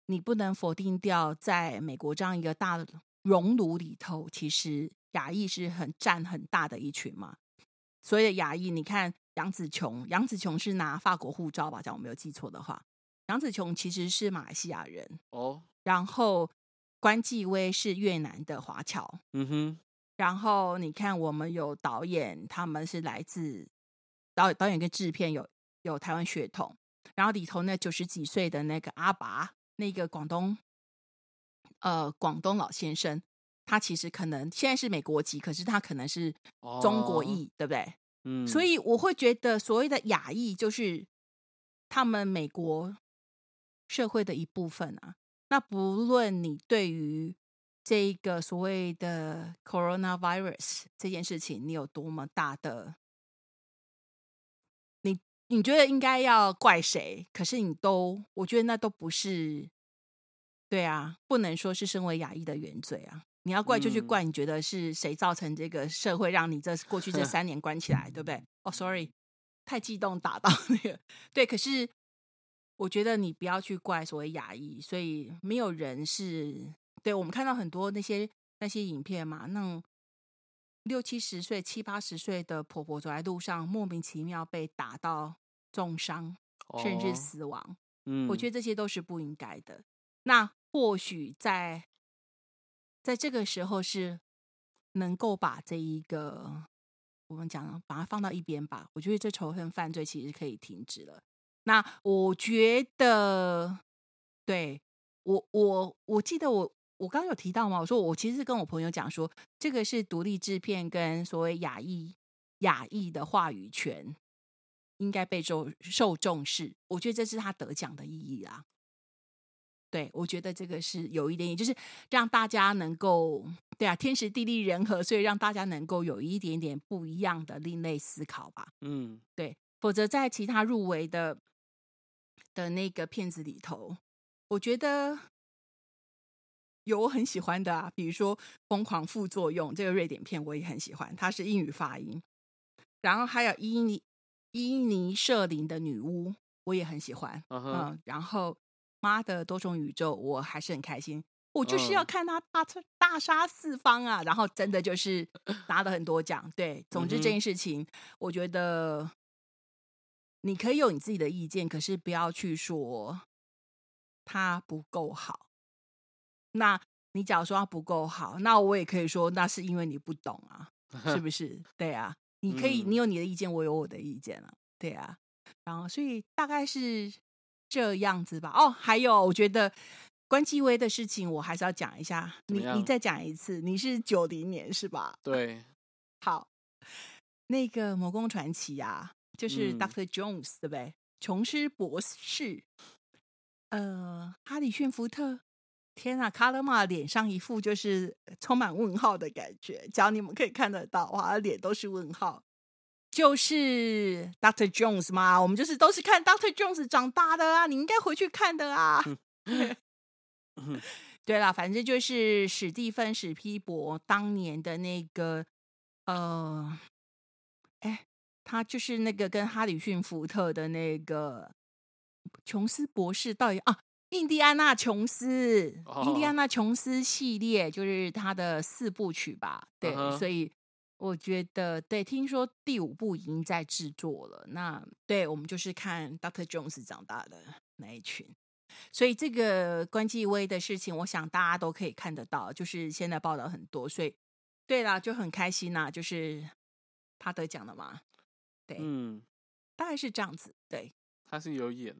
你不能否定掉，在美国这样一个大熔炉里头，其实亚裔是很占很大的一群嘛。所以的亚裔，你看杨紫琼，杨紫琼是拿法国护照吧？假如我没有记错的话，杨紫琼其实是马来西亚人，哦，然后关继威是越南的华侨，嗯哼，然后你看我们有导演，他们是来自导导演跟制片有有台湾血统，然后里头那九十几岁的那个阿爸，那个广东呃广东老先生，他其实可能现在是美国籍，可是他可能是中国哦裔，对不对？嗯，所以我会觉得所谓的亚裔就是他们美国社会的一部分啊。那不论你对于这个所谓的 coronavirus 这件事情，你有多么大的，你你觉得应该要怪谁？可是你都，我觉得那都不是，对啊，不能说是身为亚裔的原罪啊。你要怪就去嗯怪，你觉得是谁造成这个社会让你这过去这 三年关起来，对不对？哦，sorry，太激动打到那个，对，可是我觉得你不要去怪所谓亚裔，所以没有人是对我们看到很多那些那些影片嘛，那六七十岁、七八十岁的婆婆走在路上，莫名其妙被打到重伤，甚至哦死亡。嗯，我觉得这些都是不应该的。那或许在在这个时候是能够把这一个我们讲把它放到一边吧。我觉得这仇恨犯罪其实可以停止了。那我觉得，对我我我记得我我刚刚有提到嘛，我说我其实是跟我朋友讲说，这个是独立制片跟所谓亚裔亚裔的话语权应该被受受重视。我觉得这是他得奖的意义啊。对，我觉得这个是有一点点，就是让大家能够，对啊，天时地利人和，所以让大家能够有一点点不一样的另类思考吧。嗯对，否则在其他入围的的那个片子里头，我觉得有我很喜欢的啊，比如说《疯狂副作用》这个瑞典片，我也很喜欢，它是英语发音。然后还有伊尼伊尼舍林的女巫，我也很喜欢。嗯然后妈的多重宇宙，我还是很开心。我就是要嗯看他大杀大杀四方啊，然后真的就是拿了很多奖。对，总之这件事情，我觉得你可以有你自己的意见，可是不要去说他不够好。那你假如说他不够好，那我也可以说，那是因为你不懂啊，是不 是？对啊，你可以，嗯你有你的意见，我有我的意见啊，对啊。然后，所以大概是这样子吧。哦，还有，我觉得关继威的事情，我还是要讲一下。你你再讲一次，你是九零年是吧？对，好，那个《魔宫传奇》啊，就是嗯 Doctor Jones、对不对？琼斯博士，呃，哈里逊福特。天啊，卡勒玛脸上一副就是充满问号的感觉，只要你们可以看得到，哇，脸都是问号。就是 Doctor Jones 嘛，我们就是都是看 Doctor Jones 长大的啊，你应该回去看的啊。嗯 对啦，反正就是史蒂芬史皮博当年的那个呃，哎，他就是那个跟哈里逊福特的那个琼斯博士到底啊，印第安纳琼斯，印第哦安纳琼斯系列就是他的四部曲吧？对，所以我觉得对，听说第五部已经在制作了。那对我们就是看 Doctor Jones 长大的那一群。所以这个关继威的事情，我想大家都可以看得到，就是现在报道很多，所以对啦，就很开心呐、就是他得奖了嘛，对，嗯，大概是这样子。对他是有演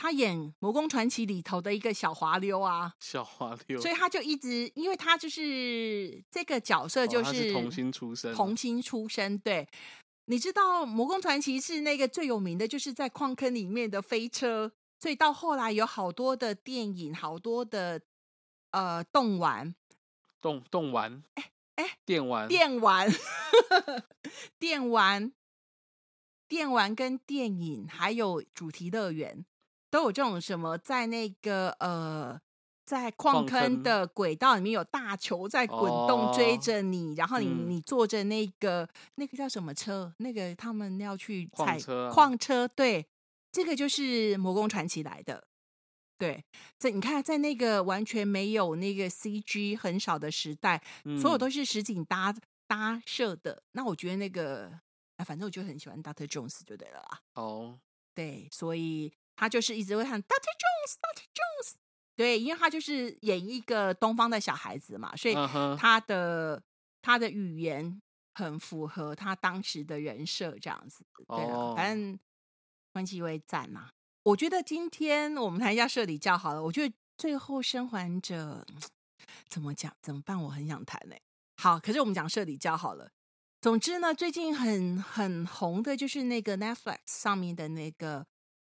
他演《魔宫传奇》里头的一个小滑溜啊，小滑溜，所以他就一直，因为他就是这个角色就哦是童星出身，童星出身，对。你知道《魔宫传奇》是那个最有名的，就是在矿坑里面的飞车，所以到后来有好多的电影，好多的呃动玩、动动玩，哎哎，电玩，电玩、电玩、电玩跟电影，还有主题乐园，都有这种什么在那个呃。在矿矿坑坑的轨道里面有大球在滚动追哦着你，然后你嗯你坐着那个那个叫什么车？那个他们要去采矿车啊矿车，对，这个就是魔宫传奇来的。对，在你看，在那个完全没有那个 CG 很少的时代，所有嗯都是实景搭搭设的。那我觉得那个，啊，反正我就很喜欢 Doctor Jones 就对了啦。哦，对，所以他就是一直会喊 Doctor Jones，Doctor Jones。对，因为他就是演一个东方的小孩子嘛，所以他的他的语言很符合他当时的人设，这样子。对反正关系为赞嘛、我觉得今天我们谈一下社里教好了。我觉得最后生还者怎么讲怎么办？我很想谈呢、好，可是我们讲社里教好了。总之呢，最近很很红的就是那个 Netflix 上面的那个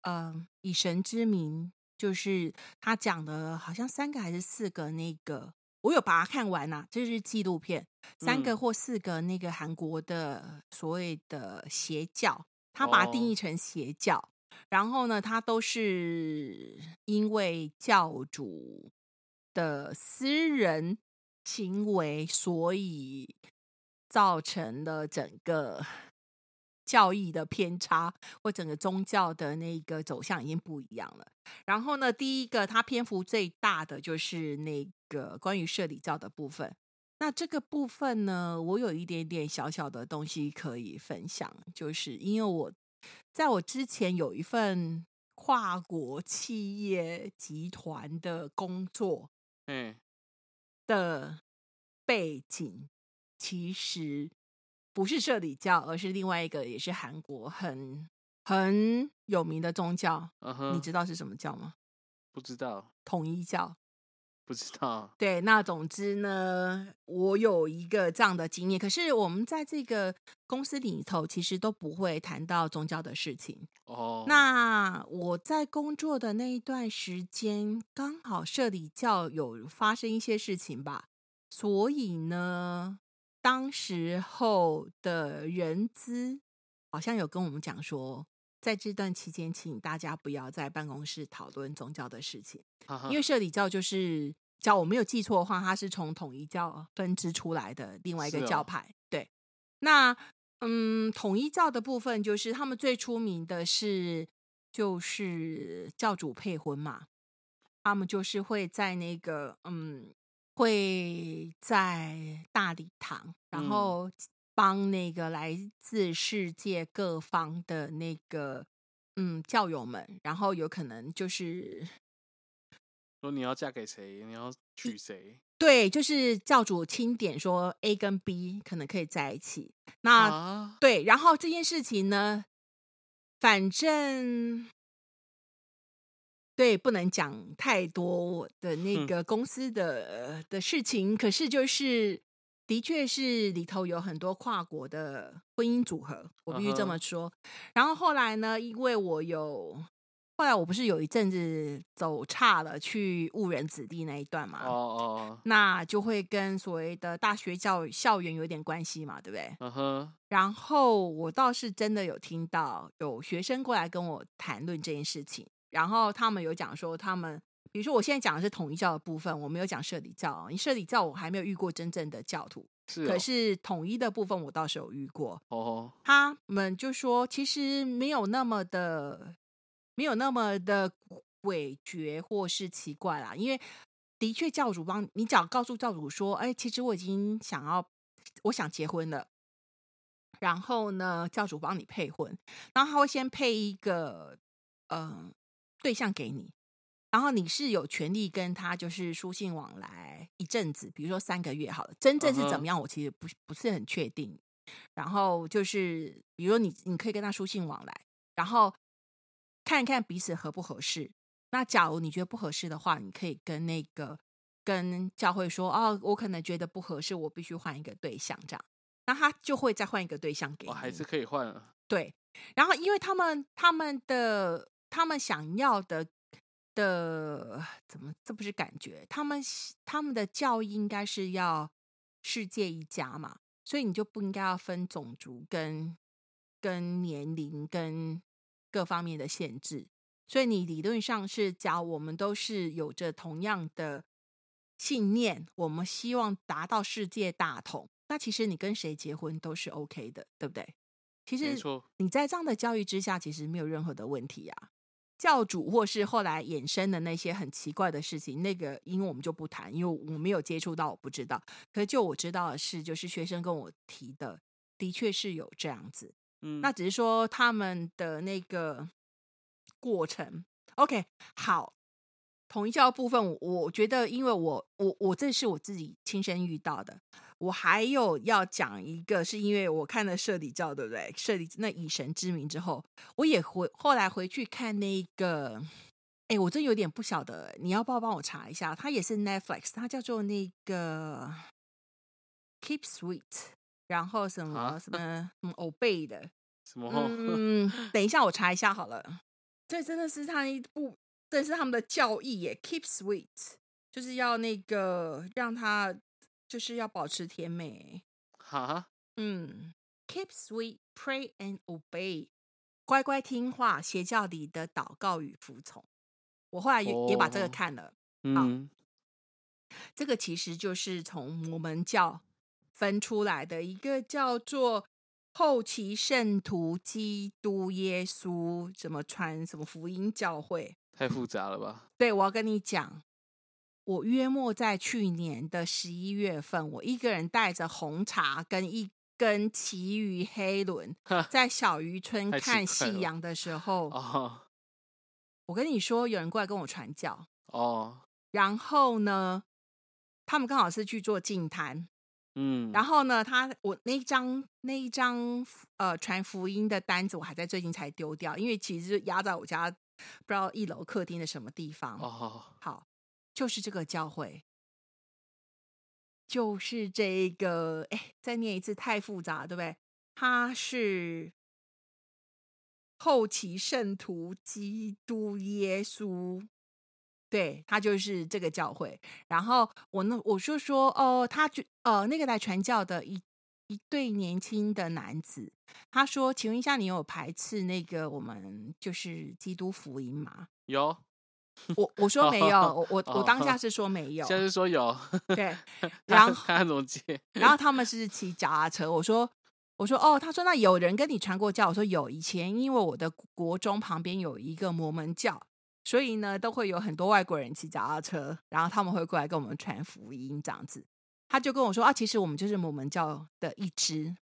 呃《以神之名》，就是他讲的好像三个还是四个那个，我有把它看完呐、这是纪录片，三个嗯或四个那个韩国的所谓的邪教，他把它定义哦成邪教。然后呢，他都是因为教主的私人行为，所以造成了整个教义的偏差，或整个宗教的那个走向已经不一样了。然后呢，第一个它篇幅最大的就是那个关于社里教的部分。那这个部分呢，我有一点点小小的东西可以分享，就是因为我在我之前有一份跨国企业集团的工作嗯，的背景，其实不是社里教，而是另外一个也是韩国很很有名的宗教。你知道是什么教吗？不知道，统一教。不知道，对，那总之呢，我有一个这样的经验。可是我们在这个公司里头，其实都不会谈到宗教的事情。哦，那我在工作的那一段时间，刚好社里教有发生一些事情吧，所以呢，当时候的人资好像有跟我们讲说，在这段期间，请大家不要在办公室讨论宗教的事情。因为社里教就是教我没有记错的话，它是从统一教分支出来的另外一个教派。对，那嗯，统一教的部分就是他们最出名的是就是教主配婚嘛，他们就是会在那个嗯会在大礼堂，然嗯。后帮那个来自世界各方的那个嗯教友们，然后有可能就是 说你要嫁给谁，你要娶谁，对，就是教主钦点说 A 跟 B 可能可以在一起。那、啊，对，然后这件事情呢，反正对不能讲太多的那个公司的、呃的事情，可是就是的确是里头有很多跨国的婚姻组合，我必须这么说。然后后来呢，因为我有。后来我不是有一阵子走差了，去误人子弟那一段嘛，哦哦，那就会跟所谓的大学教校园有点关系嘛，对不对？嗯哼，然后我倒是真的有听到有学生过来跟我谈论这件事情，然后他们有讲说他们，比如说我现在讲的是统一教的部分，我没有讲社里教哦，你社里教我还没有遇过真正的教徒，是哦，可是统一的部分我倒是有遇过，哦，他们就说其实没有那么的，没有那么的诡谲或是奇怪啦，因为的确教主帮你讲，告诉教主说，哎，其实我已经想要，我想结婚了。然后呢，教主帮你配婚，然后他会先配一个呃对象给你，然后你是有权利跟他就是书信往来一阵子，比如说三个月好了。真正是怎么样，我其实不不是很确定。然后就是，比如说你你可以跟他书信往来，然后看看彼此合不合适。那假如你觉得不合适的话，你可以跟那个跟教会说，哦，我可能觉得不合适，我必须换一个对象，这样，那他就会再换一个对象给你。哦，还是可以换啊，对，然后因为他们他们的他们想要的的怎么这不是感觉？他们他们的教义应该是要世界一家嘛，所以你就不应该要分种族跟跟年龄跟各方面的限制。所以你理论上是讲我们都是有着同样的信念，我们希望达到世界大同。那其实你跟谁结婚都是 OK 的，对不对？其实错，你在这样的教育之下，其实没有任何的问题啊。教主或是后来衍生的那些很奇怪的事情，那个因为我们就不谈，因为我没有接触到，我不知道。可是就我知道的是，就是学生跟我提的，的确是有这样子。嗯，那只是说他们的那个过程。OK，好，统一教部分，我我觉得，因为我我我这是我自己亲身遇到的。我还有要讲一个，是因为我看了《社里教》，对不对？社里那以神之名之后，我也回后来回去看那个，哎，我真有点不晓得，你要不要帮我查一下？它也是 Netflix，它叫做那个 Keep Sweet，然后什么什么嗯，Obey 的什么？嗯，等一下我查一下好了。这真的是他一部，这是他们的教义耶，Keep Sweet，就是要那个让他。就是要保持甜美，哈，嗯，keep sweet, pray and obey，乖乖听话，邪教里的祷告与服从。我后来也也把这个看了，嗯，这个其实就是从摩门教分出来的一个叫做后期圣徒基督耶稣什么传什么福音教会，太复杂了吧？对，我要跟你讲。我约莫在去年的十一月份，我一个人带着红茶跟一根奇鱼黑轮，在小渔村看夕阳的时候，我跟你说，有人过来跟我传教哦。然后呢，他们刚好是去做净坛，嗯。然后呢，他我那张那一张呃传福音的单子，我还在最近才丢掉，因为其实压在我家不知道一楼客厅的什么地方。哦，好。就是这个教会，就是这个，哎，再念一次太复杂，对不对？他是后期圣徒基督耶稣，对他就是这个教会。然后我那我就说，哦，他就呃那个来传教的一一对年轻的男子，他说，请问一下，你有排斥那个我们就是基督福音吗？有。我我说没有，我 我我当下是说没有，现在是说有。对，然后看怎么接。然后 他们是骑脚踏车，我说我说哦，他说那有人跟你传过教，我说有。以前因为我的国中旁边有一个摩门教，所以呢都会有很多外国人骑脚踏车，然后他们会过来跟我们传福音这样子。他就跟我说啊，其实我们就是摩门教的一支。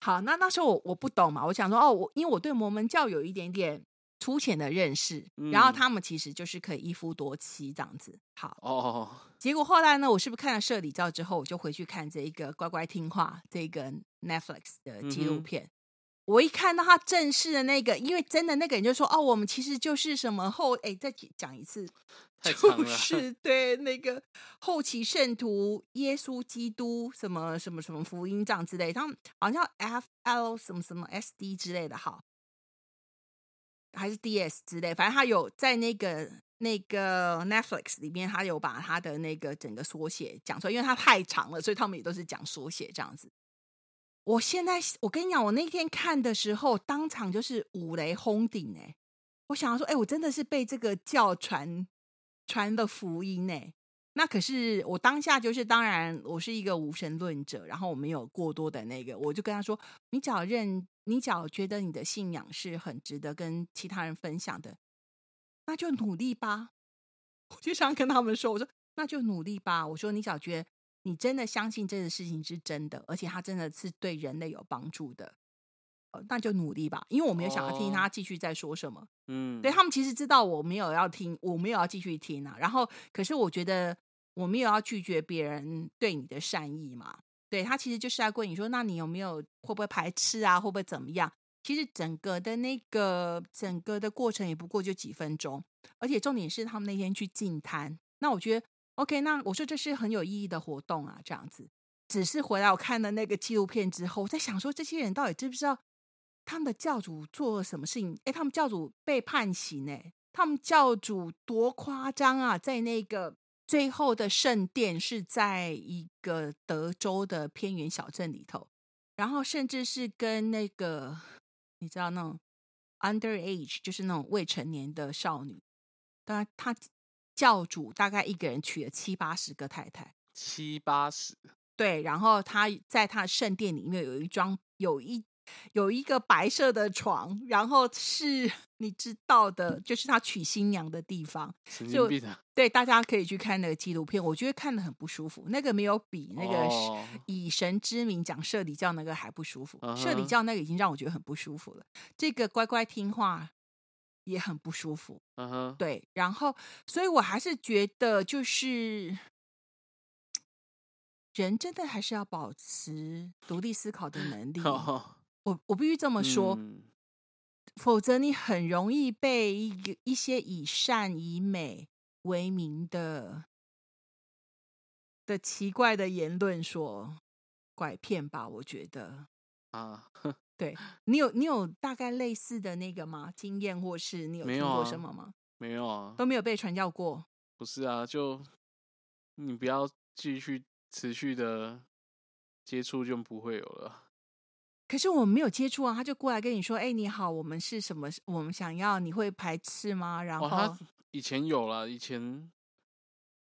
好，那那时候我我不懂嘛，我想说哦，我因为我对摩门教有一点点。粗浅的认识，然后他们其实就是可以一夫多妻这样子。好哦，结果后来呢，我是不是看了社里教之后，我就回去看这一个乖乖听话这个 Netflix 的纪录片。我一看到他正式的那个，因为真的那个人就说：“哦，我们其实就是什么后……哎，再讲一次，就 是对那个后期圣徒耶稣基督什么什么什么福音这样之类，他们好像 F L 什么什么 S D 之类的，好。”还是 D.S 之类，反正他有在那个那个 Netflix 里面，他有把他的那个整个缩写讲出来，因为它太长了，所以他们也都是讲缩写这样子。我现在我跟你讲，我那天看的时候，当场就是五雷轰顶哎！我想要说，哎，我真的是被这个教传传的福音呢。那可是我当下就是，当然我是一个无神论者，然后我没有过多的那个，我就跟他说，你只要认。你只要觉得你的信仰是很值得跟其他人分享的，那就努力吧。我就想跟他们说：“我说那就努力吧。”我说：“你只要觉得你真的相信这个事情是真的，而且它真的是对人类有帮助的，呃，那就努力吧。”因为我没有想要听他继续在说什么。嗯，对他们其实知道我没有要听，我没有要继续听啊。然后，可是我觉得我没有要拒绝别人对你的善意嘛。对他其实就是在问你说，那你有没有会不会排斥啊？会不会怎么样？其实整个的那个整个的过程也不过就几分钟，而且重点是他们那天去进摊。那我觉得 OK，那我说这是很有意义的活动啊，这样子。只是回来我看了那个纪录片之后，我在想说，这些人到底知不知道他们的教主做了什么事情？哎，他们教主被判刑哎，他们教主多夸张啊，在那个。最后的圣殿是在一个德州的偏远小镇里头，然后甚至是跟那个你知道那种 underage，就是那种未成年的少女，当然他教主大概一个人娶了七八十个太太，七八十对，然后他在他的圣殿里面有一桩有一。有一个白色的床，然后是你知道的，就是他娶新娘的地方。就对，大家可以去看那个纪录片，我觉得看的很不舒服。那个没有比那个以神之名讲社里教那个还不舒服。社里教那个已经让我觉得很不舒服了。这个乖乖听话，也很不舒服。嗯哼，对，然后，所以我还是觉得，就是人真的还是要保持独立思考的能力。哦我我必须这么说，嗯否则你很容易被一个一些以善以美为名的的奇怪的言论所拐骗吧。我觉得，啊，对你有你有大概类似的那个吗？经验或是你有听过什么吗？没有啊，都没有被传教过。不是啊，就你不要继续持续的接触，就不会有了。可是我们没有接触啊，他就过来跟你说：“哎，你好，我们是什么？我们想要，你会排斥吗？”然后、哦，他以前有了，以前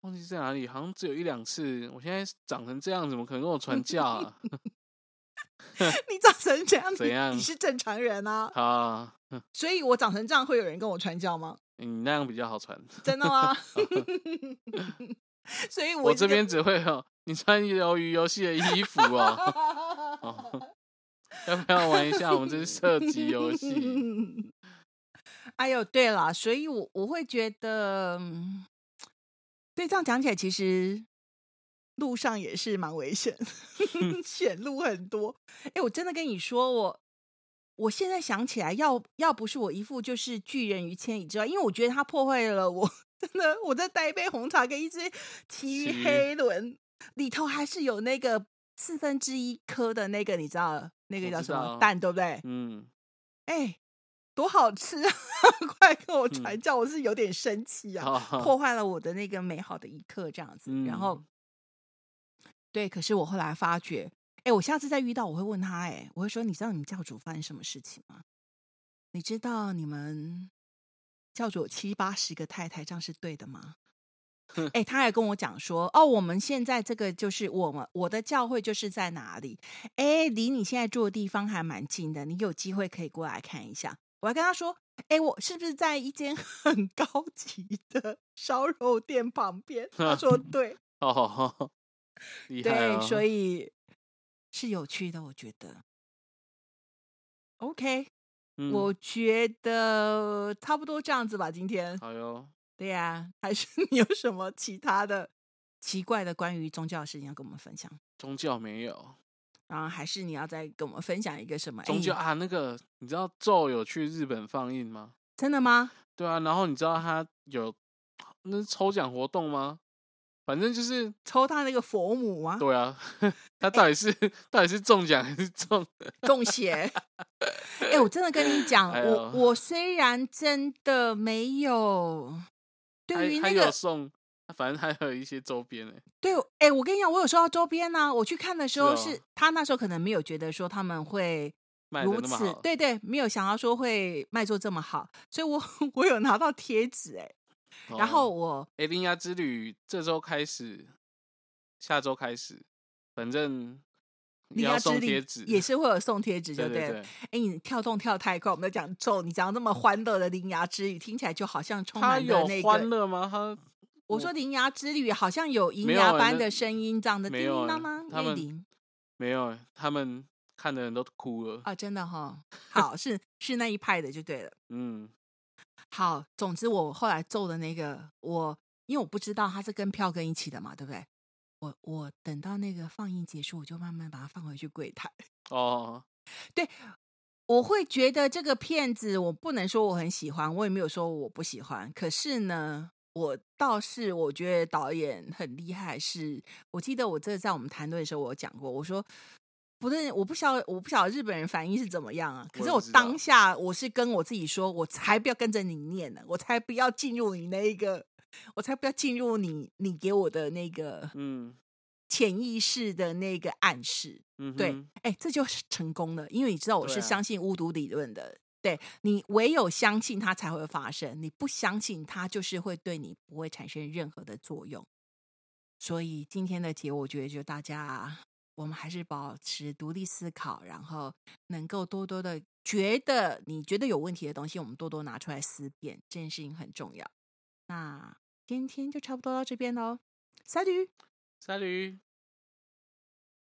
忘记在哪里，好像只有一两次。我现在长成这样，怎么可能跟我传教啊？你长成这样，怎样你是正常人啊，啊，所以我长成这样，会有人跟我传教吗？你那样比较好传。真的吗？所以 我这边只会哦你穿鱿鱼游戏的衣服哦。哦，要不要玩一下？我们这是射击游戏。哎呦，对了，所以我我会觉得，嗯对这样讲起来，其实路上也是蛮危险，险路很多。哎，我真的跟你说，我我现在想起来，要要不是我一副就是拒人于千里之外，因为我觉得他破坏了我，真的我在带一杯红茶跟一只奇奇黑轮，里头还是有那个四分之一颗的那个，你知道那个叫什么蛋，对不对？嗯，哎，多好吃啊！快跟我嗯传教，我是有点生气啊，好，破坏了我的那个美好的一刻，这样子。然后，对，可是我后来发觉，哎，我下次再遇到，我会问他，哎，我会说，你知道你们教主发生什么事情吗？你知道你们教主有七八十个太太，这样是对的吗？哎，他还跟我讲说，哦，我们现在这个就是我们我的教会就是在哪里？哎，离你现在住的地方还蛮近的，你有机会可以过来看一下。我还跟他说，哎，我是不是在一间 很高级的烧肉店旁边？他说 对，哦，厉害对，哦！所以是有趣的，我觉得。OK，、嗯我觉得差不多这样子吧。今天，好哟。对呀、还是 你有什么其他的奇怪的关于宗教的事情要跟我们分享？宗教没有然后还是你要再跟我们分享一个什么？哎宗教啊，那个你知道咒有去日本放映吗？真的吗？对啊，然后你知道他有那是抽奖活动吗？反正就是抽他那个佛母啊？对啊，他到底是、到底是中奖还是中？中邪。哎、我真的跟你讲，哎我我虽然真的没有对于还还那个有送，反正还有一些周边哎。对，哎、我跟你讲，我有收到周边呢、我去看的时候是，他那时候可能没有觉得说他们会如此对对，没有想到说会卖座这么好，所以我 我有拿到贴纸哎，然后哦我哎，铃芽之旅这周开始，下周开始，反正也要你要之力送贴纸，也是会有送贴纸。对对对，哎，你跳动跳太快，我们在讲咒，你讲那么欢乐的铃芽之旅，听起来就好像充满了那个欢。乐吗？他我说铃芽之旅好像有银没有欸那芽般的声音，这样的叮叮当当，他们月铃没有欸，他们看的人都哭了。啊，真的哈，好是是那一派的就对了。嗯，好，总之我后来奏的那个，我因为我不知道他是跟票根一起的嘛，对不对？我我等到那个放映结束，我就慢慢把它放回去柜台。哦，对我会觉得这个片子，我不能说我很喜欢，我也没有说我不喜欢。可是呢，我倒是我觉得导演很厉害是，我记得我这在我们谈论的时候，我有讲过，我说不是我不晓得我不晓得日本人反应是怎么样啊。可是我当下我是跟我自己说，我才不要跟着你念呢，我才不要进入你那一个，我才不要进入你你给我的那个嗯潜意识的那个暗示。嗯，对哼，哎，这就是成功了，因为你知道我是相信巫毒理论的。对你唯有相信它才会发生，你不相信它，就是会对你不会产生任何的作用。所以今天的节，我觉得就大家，我们还是保持独立思考，然后能够多多的觉得你觉得有问题的东西，我们多多拿出来思辨，这件事情很重要。那今天就差不多到这边喽，三驴。三驴。